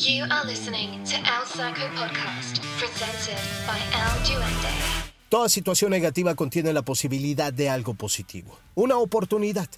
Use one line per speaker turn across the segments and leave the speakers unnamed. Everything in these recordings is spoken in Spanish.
You are listening to El Saco Podcast, presented by El Duende.
Toda situación negativa contiene la posibilidad de algo positivo, una oportunidad.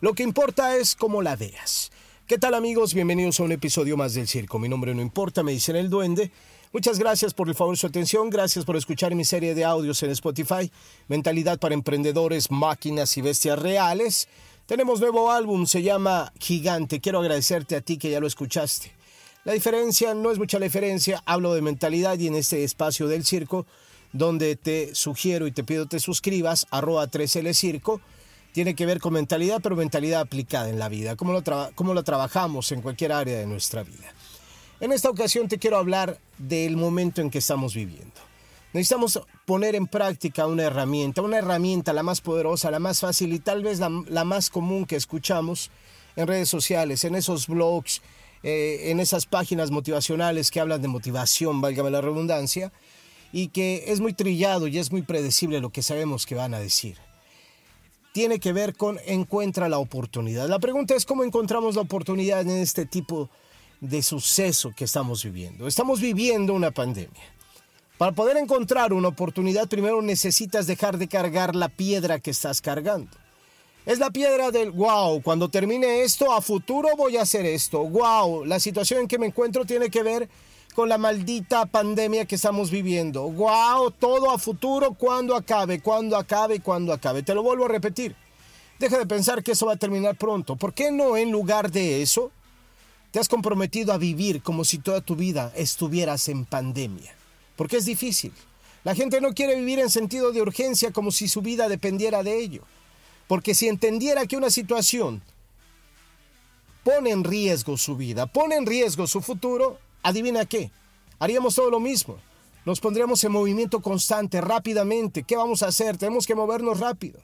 Lo que importa es cómo la veas. ¿Qué tal amigos? Bienvenidos a un episodio más del Circo. Mi nombre no importa, me dicen el duende. Muchas gracias por el favor de su atención, gracias por escuchar mi serie de audios en Spotify, Mentalidad para Emprendedores, Máquinas y Bestias Reales. Tenemos nuevo álbum, se llama Gigante. Quiero agradecerte a ti que ya lo escuchaste. La diferencia no es mucha la diferencia, hablo de mentalidad y en este espacio del circo, donde te sugiero y te pido te suscribas, arroba 3L Circo, tiene que ver con mentalidad, pero mentalidad aplicada en la vida, cómo lo, cómo lo trabajamos en cualquier área de nuestra vida. En esta ocasión te quiero hablar del momento en que estamos viviendo. Necesitamos poner en práctica una herramienta, una herramienta la más poderosa, la más fácil y tal vez la, más común que escuchamos en redes sociales, en esos blogs, eh, en esas páginas motivacionales que hablan de motivación, válgame la redundancia, y que es muy trillado y es muy predecible lo que sabemos que van a decir. Tiene que ver con encuentra la oportunidad. La pregunta es cómo encontramos la oportunidad en este tipo de suceso que estamos viviendo. Estamos viviendo una pandemia. Para poder encontrar una oportunidad, primero necesitas dejar de cargar la piedra que estás cargando. Es la piedra del wow, cuando termine esto, a futuro voy a hacer esto. Wow, la situación en que me encuentro tiene que ver con la maldita pandemia que estamos viviendo. Wow, todo a futuro, cuando acabe, cuando acabe, cuando acabe. Te lo vuelvo a repetir. Deja de pensar que eso va a terminar pronto. ¿Por qué no en lugar de eso? Te has comprometido a vivir como si toda tu vida estuvieras en pandemia. Porque es difícil. La gente no quiere vivir en sentido de urgencia como si su vida dependiera de ello. Porque si entendiera que una situación pone en riesgo su vida, pone en riesgo su futuro, adivina qué, haríamos todo lo mismo. Nos pondríamos en movimiento constante, rápidamente. ¿Qué vamos a hacer? Tenemos que movernos rápido.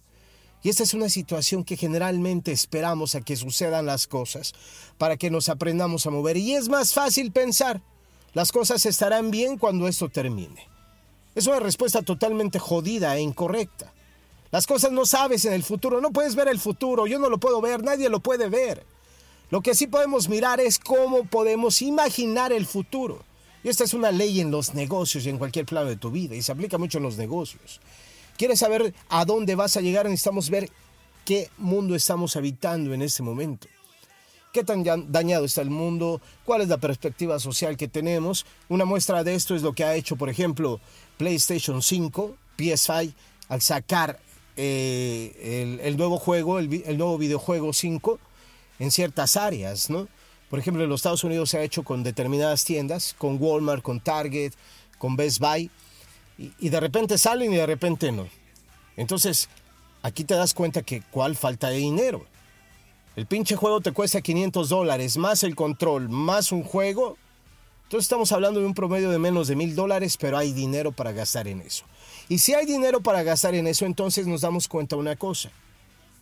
Y esta es una situación que generalmente esperamos a que sucedan las cosas para que nos aprendamos a mover. Y es más fácil pensar, las cosas estarán bien cuando esto termine. Es una respuesta totalmente jodida e incorrecta. Las cosas no sabes en el futuro, no puedes ver el futuro, yo no lo puedo ver, nadie lo puede ver. Lo que sí podemos mirar es cómo podemos imaginar el futuro. Y esta es una ley en los negocios y en cualquier plano de tu vida, y se aplica mucho en los negocios. ¿Quieres saber a dónde vas a llegar? Necesitamos ver qué mundo estamos habitando en este momento. ¿Qué tan dañado está el mundo? ¿Cuál es la perspectiva social que tenemos? Una muestra de esto es lo que ha hecho, por ejemplo, PlayStation 5, PS5, al sacar eh, el, nuevo juego, el, nuevo videojuego 5, en ciertas áreas, ¿no? Por ejemplo, en los Estados Unidos se ha hecho con determinadas tiendas, con Walmart, con Target, con Best Buy, y, de repente salen y de repente no. Entonces, aquí te das cuenta que cuál falta de dinero. El pinche juego te cuesta 500 dólares, más el control, más un juego. Entonces estamos hablando de un promedio de menos de mil dólares, pero hay dinero para gastar en eso. Y si hay dinero para gastar en eso, entonces nos damos cuenta de una cosa.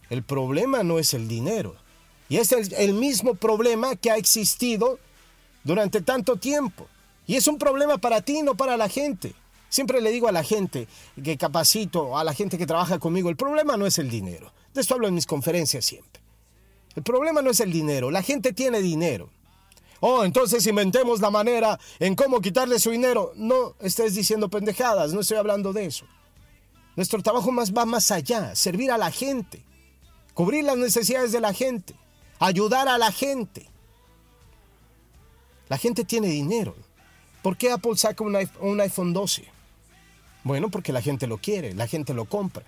El problema no es el dinero. Y es el mismo problema que ha existido durante tanto tiempo. Y es un problema para ti, no para la gente. Siempre le digo a la gente que capacito, a la gente que trabaja conmigo, el problema no es el dinero. De esto hablo en mis conferencias siempre. El problema no es el dinero, la gente tiene dinero. Oh, entonces inventemos la manera en cómo quitarle su dinero. No estés diciendo pendejadas, no estoy hablando de eso. Nuestro trabajo más va más allá, servir a la gente, cubrir las necesidades de la gente, ayudar a la gente. La gente tiene dinero. ¿Por qué Apple saca un iPhone 12? Bueno, porque la gente lo quiere, la gente lo compra.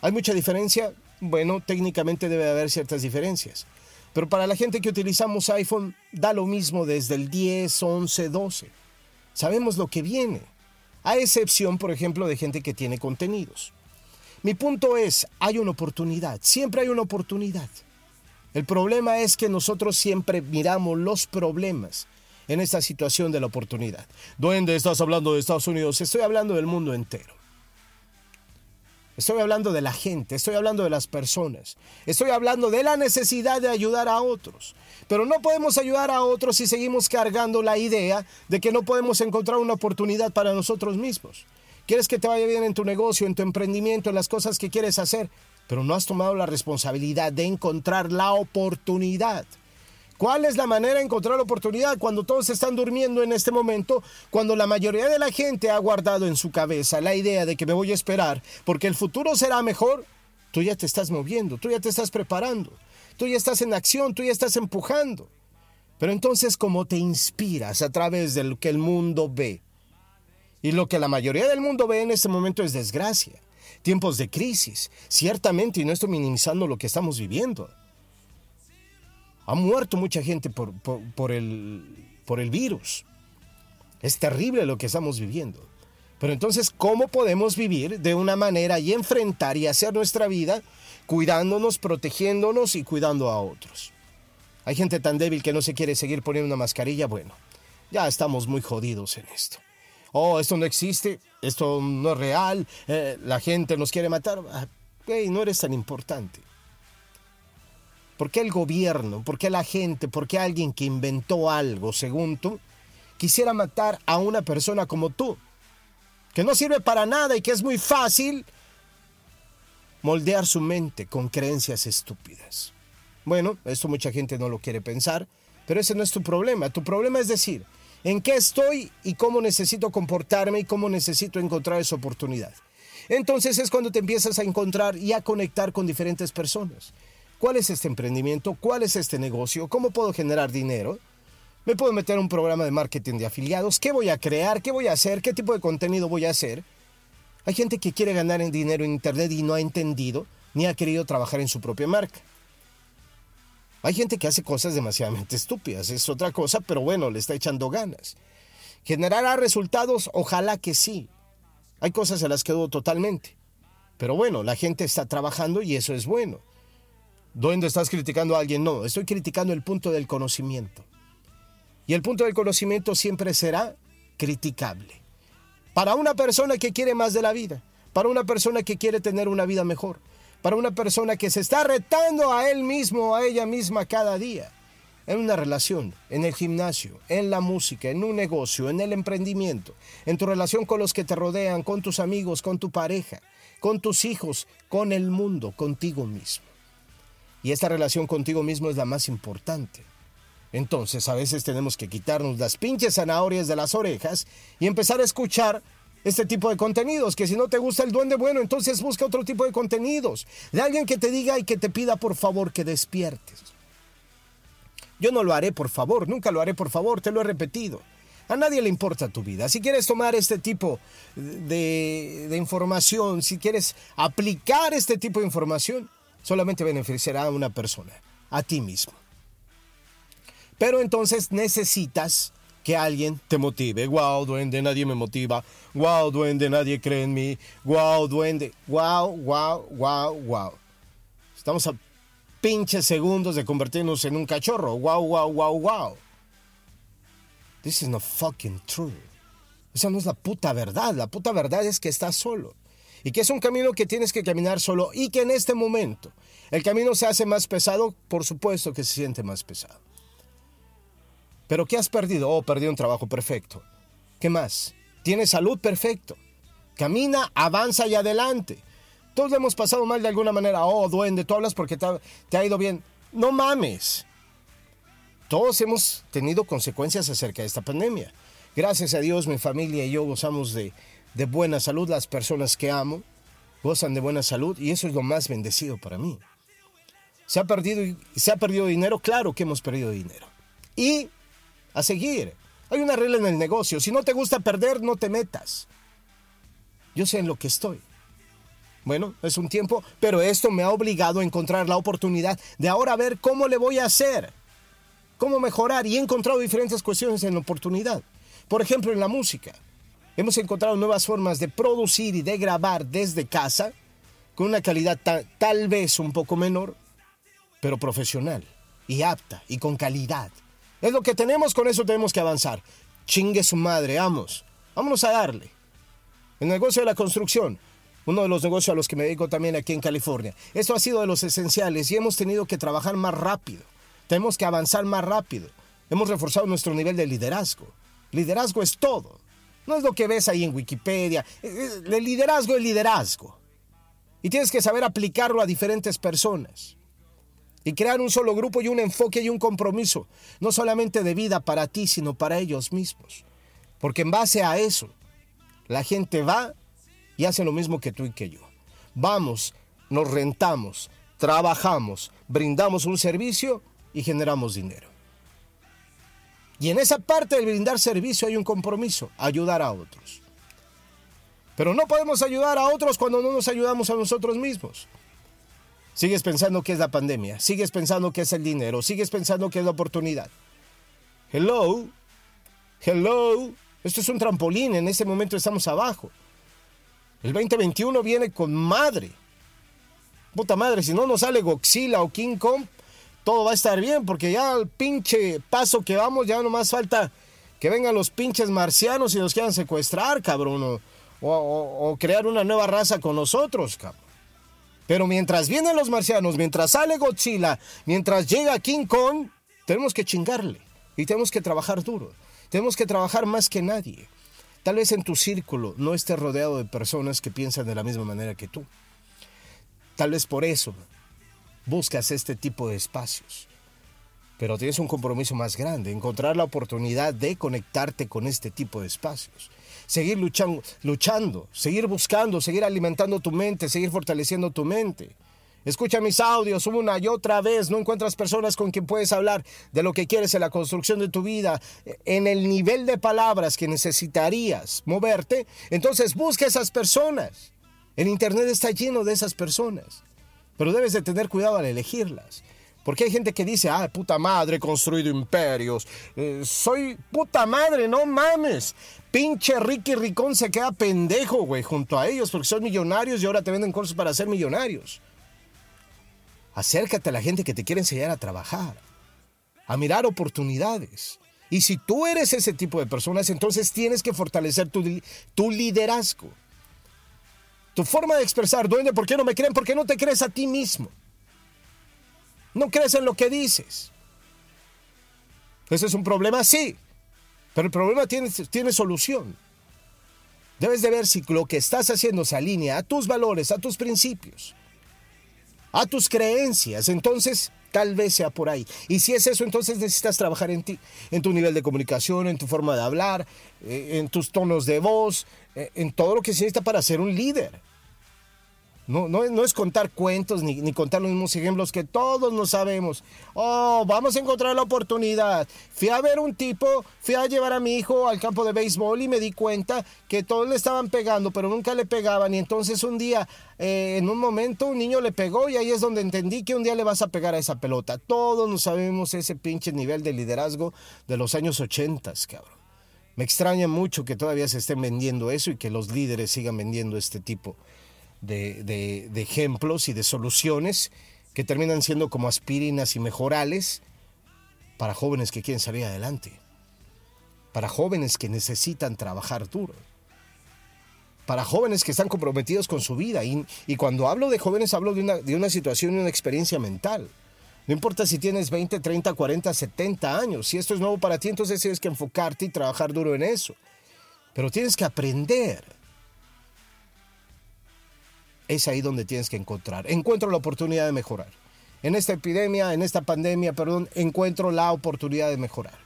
¿Hay mucha diferencia? Bueno, técnicamente debe haber ciertas diferencias. Pero para la gente que utilizamos iPhone, da lo mismo desde el 10, 11, 12. Sabemos lo que viene. A excepción, por ejemplo, de gente que tiene contenidos. Mi punto es, hay una oportunidad, siempre hay una oportunidad. El problema es que nosotros siempre miramos los problemas en esta situación de la oportunidad. ¿Dónde estás hablando de Estados Unidos? Estoy hablando del mundo entero. Estoy hablando de la gente, estoy hablando de las personas, estoy hablando de la necesidad de ayudar a otros. Pero no podemos ayudar a otros si seguimos cargando la idea de que no podemos encontrar una oportunidad para nosotros mismos. Quieres que te vaya bien en tu negocio, en tu emprendimiento, en las cosas que quieres hacer, pero no has tomado la responsabilidad de encontrar la oportunidad. ¿Cuál es la manera de encontrar oportunidad cuando todos están durmiendo en este momento? Cuando la mayoría de la gente ha guardado en su cabeza la idea de que me voy a esperar porque el futuro será mejor. Tú ya te estás moviendo, tú ya te estás preparando, tú ya estás en acción, tú ya estás empujando. Pero entonces, ¿cómo te inspiras a través de lo que el mundo ve? Y lo que la mayoría del mundo ve en este momento es desgracia, tiempos de crisis, ciertamente, y no estoy minimizando lo que estamos viviendo. Ha muerto mucha gente por, por, el, por el virus. Es terrible lo que estamos viviendo. Pero entonces, ¿cómo podemos vivir de una manera y enfrentar y hacer nuestra vida cuidándonos, protegiéndonos y cuidando a otros? Hay gente tan débil que no se quiere seguir poniendo una mascarilla. Bueno, ya estamos muy jodidos en esto. Oh, esto no existe, esto no es real, eh, la gente nos quiere matar. Ah, no eres tan importante. ¿Por qué el gobierno, por qué la gente, por qué alguien que inventó algo, según tú, quisiera matar a una persona como tú? Que no sirve para nada y que es muy fácil moldear su mente con creencias estúpidas. Bueno, esto mucha gente no lo quiere pensar, pero ese no es tu problema. Tu problema es decir, en qué estoy y cómo necesito comportarme y cómo necesito encontrar esa oportunidad. Entonces es cuando te empiezas a encontrar y a conectar con diferentes personas. ¿Cuál es este emprendimiento? ¿Cuál es este negocio? ¿Cómo puedo generar dinero? ¿Me puedo meter un programa de marketing de afiliados? ¿Qué voy a crear? ¿Qué voy a hacer? ¿Qué tipo de contenido voy a hacer? Hay gente que quiere ganar en dinero en Internet y no ha entendido ni ha querido trabajar en su propia marca. Hay gente que hace cosas demasiadamente estúpidas, es otra cosa, pero bueno, le está echando ganas. ¿Generará resultados? Ojalá que sí. Hay cosas a las que dudo totalmente. Pero bueno, la gente está trabajando y eso es bueno. ¿Dónde estás criticando a alguien? No, estoy criticando el punto del conocimiento. Y el punto del conocimiento siempre será criticable. Para una persona que quiere más de la vida, para una persona que quiere tener una vida mejor, para una persona que se está retando a él mismo, a ella misma cada día, en una relación, en el gimnasio, en la música, en un negocio, en el emprendimiento, en tu relación con los que te rodean, con tus amigos, con tu pareja, con tus hijos, con el mundo, contigo mismo. Y esta relación contigo mismo es la más importante. Entonces a veces tenemos que quitarnos las pinches zanahorias de las orejas y empezar a escuchar este tipo de contenidos, que si no te gusta el duende bueno, entonces busca otro tipo de contenidos, de alguien que te diga y que te pida por favor que despiertes. Yo no lo haré por favor, nunca lo haré por favor, te lo he repetido. A nadie le importa tu vida. Si quieres tomar este tipo de, de información, si quieres aplicar este tipo de información, solamente beneficiará a una persona, a ti mismo. Pero entonces necesitas que alguien te motive. Wow, duende, nadie me motiva. Wow, duende, nadie cree en mí. Wow, duende. Wow, wow, wow, wow. Estamos a pinches segundos de convertirnos en un cachorro. Wow, wow, wow, wow. This is not fucking true. Esa no es la puta verdad. La puta verdad es que estás solo y que es un camino que tienes que caminar solo y que en este momento el camino se hace más pesado, por supuesto que se siente más pesado. Pero ¿qué has perdido? Oh, perdí un trabajo perfecto. ¿Qué más? Tienes salud perfecto. Camina, avanza y adelante. Todos hemos pasado mal de alguna manera. Oh, duende, tú hablas porque te ha, te ha ido bien. No mames. Todos hemos tenido consecuencias acerca de esta pandemia. Gracias a Dios, mi familia y yo gozamos de, de buena salud, las personas que amo gozan de buena salud y eso es lo más bendecido para mí. ¿Se ha perdido, se ha perdido dinero? Claro que hemos perdido dinero. Y a seguir. Hay una regla en el negocio. Si no te gusta perder, no te metas. Yo sé en lo que estoy. Bueno, es un tiempo, pero esto me ha obligado a encontrar la oportunidad de ahora ver cómo le voy a hacer, cómo mejorar y he encontrado diferentes cuestiones en la oportunidad. Por ejemplo, en la música. Hemos encontrado nuevas formas de producir y de grabar desde casa con una calidad tal vez un poco menor, pero profesional y apta y con calidad. Es lo que tenemos, con eso tenemos que avanzar. Chingue su madre, vamos. Vámonos a darle. El negocio de la construcción, uno de los negocios a los que me dedico también aquí en California. Esto ha sido de los esenciales y hemos tenido que trabajar más rápido. Tenemos que avanzar más rápido. Hemos reforzado nuestro nivel de liderazgo. Liderazgo es todo. No es lo que ves ahí en Wikipedia. El liderazgo es liderazgo. Y tienes que saber aplicarlo a diferentes personas. y crear un solo grupo y un enfoque y un compromiso, no solamente de vida para ti, sino para ellos mismos. Porque en base a eso, la gente va y hace lo mismo que tú y que yo. Vamos, nos rentamos, trabajamos, brindamos un servicio y generamos dinero. Y en esa parte del brindar servicio hay un compromiso, ayudar a otros. Pero no podemos ayudar a otros cuando no nos ayudamos a nosotros mismos. Sigues pensando que es la pandemia, sigues pensando que es el dinero, sigues pensando que es la oportunidad. Hello, hello, esto es un trampolín, en este momento estamos abajo. El 2021 viene con madre. Puta madre, si no nos sale Godzilla o King Kong, todo va a estar bien, porque ya el pinche paso que vamos, ya no más falta que vengan los pinches marcianos y nos quieran secuestrar, cabrón, o, o crear una nueva raza con nosotros, cabrón. Pero mientras vienen los marcianos, mientras sale Godzilla, mientras llega King Kong, tenemos que chingarle y tenemos que trabajar duro. Tenemos que trabajar más que nadie. Tal vez en tu círculo no estés rodeado de personas que piensan de la misma manera que tú. Tal vez por eso buscas este tipo de espacios. Pero tienes un compromiso más grande, encontrar la oportunidad de conectarte con este tipo de espacios seguir luchando, luchando, seguir buscando, seguir alimentando tu mente, seguir fortaleciendo tu mente. Escucha mis audios una y otra vez. No encuentras personas con quien puedes hablar de lo que quieres en la construcción de tu vida, en el nivel de palabras que necesitarías moverte. Entonces busca esas personas. El Internet está lleno de esas personas. Pero debes de tener cuidado al elegirlas. Porque hay gente que dice, ah, puta madre, he construido imperios. Eh, soy puta madre, no mames. Pinche Ricky Ricón se queda pendejo, güey, junto a ellos, porque son millonarios y ahora te venden cursos para ser millonarios. Acércate a la gente que te quiere enseñar a trabajar, a mirar oportunidades. Y si tú eres ese tipo de personas, entonces tienes que fortalecer tu, tu liderazgo. Tu forma de expresar, duende, ¿por qué no me creen? ¿Por qué no te crees a ti mismo? No crees en lo que dices. ¿Ese es un problema? Sí. Pero el problema tiene, tiene solución. Debes de ver si lo que estás haciendo se alinea a tus valores, a tus principios, a tus creencias. Entonces, tal vez sea por ahí. Y si es eso, entonces necesitas trabajar en ti, en tu nivel de comunicación, en tu forma de hablar, eh, en tus tonos de voz, eh, en todo lo que necesita para ser un líder. No, no, no, es contar cuentos ni, contar los mismos ejemplos que todos no sabemos. Oh, vamos a encontrar la oportunidad. Fui a ver un tipo, fui a llevar a mi hijo al campo de béisbol y me di cuenta que todos le estaban pegando, pero nunca le pegaban. Y entonces un día, eh, en un momento, un niño le pegó y ahí es donde entendí que un día le vas a pegar a esa pelota. Todos no sabemos ese pinche nivel de liderazgo de los años 80, cabrón. Me extraña mucho que todavía se estén vendiendo eso y que los líderes sigan vendiendo este tipo ejemplos y de soluciones que terminan siendo como aspirinas y mejorales para jóvenes que quieren salir adelante, para jóvenes que necesitan trabajar duro, para jóvenes que están comprometidos con su vida. Y, cuando hablo de jóvenes hablo de una, de una situación y una experiencia mental. No importa si tienes 20, 30, 40, 70 años. Si esto es nuevo para ti, entonces tienes que enfocarte y trabajar duro en eso. Pero tienes que aprender es ahí donde tienes que encontrar. Encuentro la oportunidad de mejorar. En esta epidemia, en esta pandemia, perdón, encuentro la oportunidad de mejorar.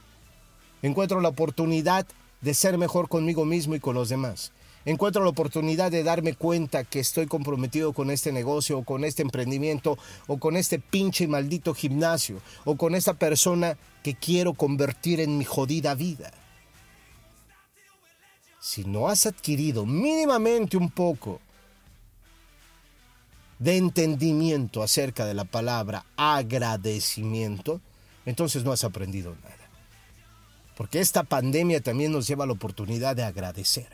Encuentro la oportunidad de ser mejor conmigo mismo y con los demás. Encuentro la oportunidad de darme cuenta que estoy comprometido con este negocio o con este emprendimiento o con este pinche y maldito gimnasio o con esa persona que quiero convertir en mi jodida vida. Si no has adquirido mínimamente un poco de entendimiento acerca de la palabra agradecimiento, entonces no has aprendido nada. Porque esta pandemia también nos lleva a la oportunidad de agradecer.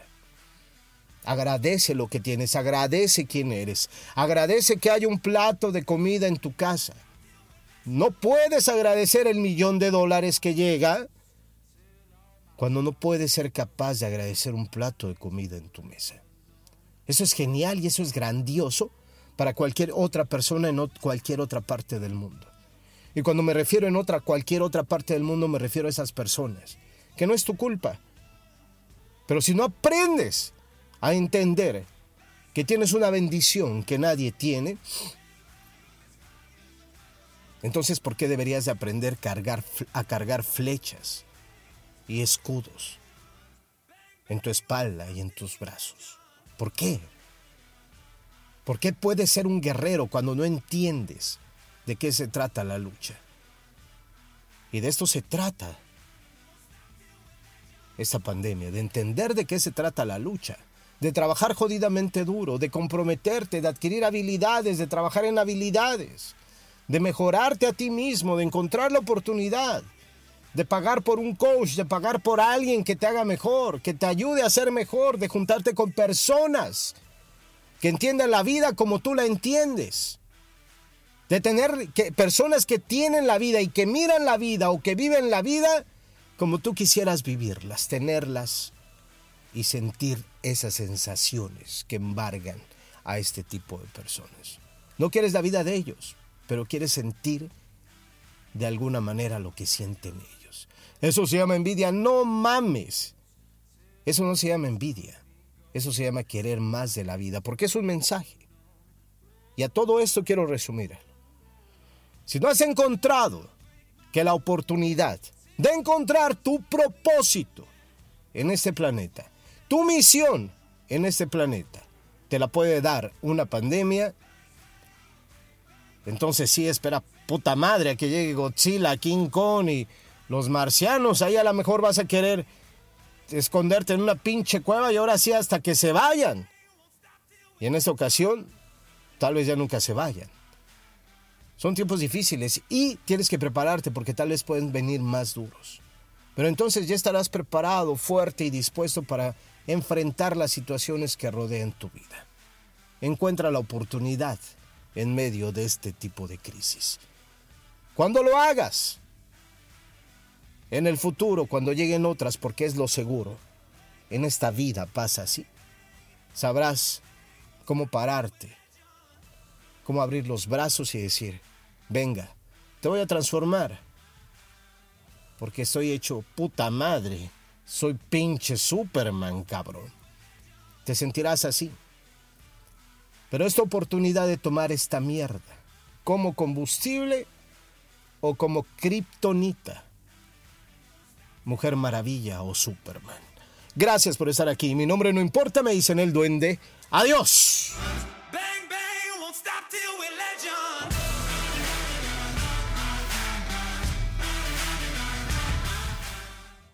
Agradece lo que tienes, agradece quién eres, agradece que hay un plato de comida en tu casa. No puedes agradecer el millón de dólares que llega cuando no puedes ser capaz de agradecer un plato de comida en tu mesa. Eso es genial y eso es grandioso para cualquier otra persona en cualquier otra parte del mundo. Y cuando me refiero en otra, cualquier otra parte del mundo, me refiero a esas personas, que no es tu culpa. Pero si no aprendes a entender que tienes una bendición que nadie tiene, Entonces, ¿por qué deberías de aprender cargar, a cargar flechas y escudos en tu espalda y en tus brazos? ¿Por qué? ¿Por qué puedes ser un guerrero cuando no entiendes de qué se trata la lucha? Y de esto se trata esta pandemia, de entender de qué se trata la lucha, de trabajar jodidamente duro, de comprometerte, de adquirir habilidades, de trabajar en habilidades, de mejorarte a ti mismo, de encontrar la oportunidad, de pagar por un coach, de pagar por alguien que te haga mejor, que te ayude a ser mejor, de juntarte con personas que entiendan la vida como tú la entiendes. De tener personas que tienen la vida y que miran la vida o que viven la vida como tú quisieras vivirlas, tenerlas y sentir esas sensaciones que embargan a este tipo de personas. No quieres la vida de ellos, pero quieres sentir de alguna manera lo que sienten ellos. Eso se llama envidia, no mames. Eso no se llama envidia, eso se llama querer más de la vida, porque es un mensaje. Y a todo esto quiero resumir. Si no has encontrado que la oportunidad de encontrar tu propósito en este planeta, tu misión en este planeta, te la puede dar una pandemia, entonces sí, espera puta madre a que llegue Godzilla, King Kong y los marcianos, ahí a lo mejor vas a querer esconderte en una pinche cueva y ahora sí hasta que se vayan. Y en esta ocasión, tal vez ya nunca se vayan. Son tiempos difíciles y tienes que prepararte porque tal vez pueden venir más duros. Pero entonces ya estarás preparado, fuerte y dispuesto para enfrentar las situaciones que rodean tu vida. Encuentra la oportunidad en medio de este tipo de crisis. Cuando lo hagas, en el futuro, cuando lleguen otras, porque es lo seguro, en esta vida pasa así, sabrás cómo pararte, cómo abrir los brazos y decir, venga, te voy a transformar. Porque soy hecho puta madre. Soy pinche Superman, cabrón. Te sentirás así. Pero esta oportunidad de tomar esta mierda como combustible o como kriptonita. Mujer Maravilla o Superman. Gracias por estar aquí. Mi nombre no importa, me dicen el duende. Adiós.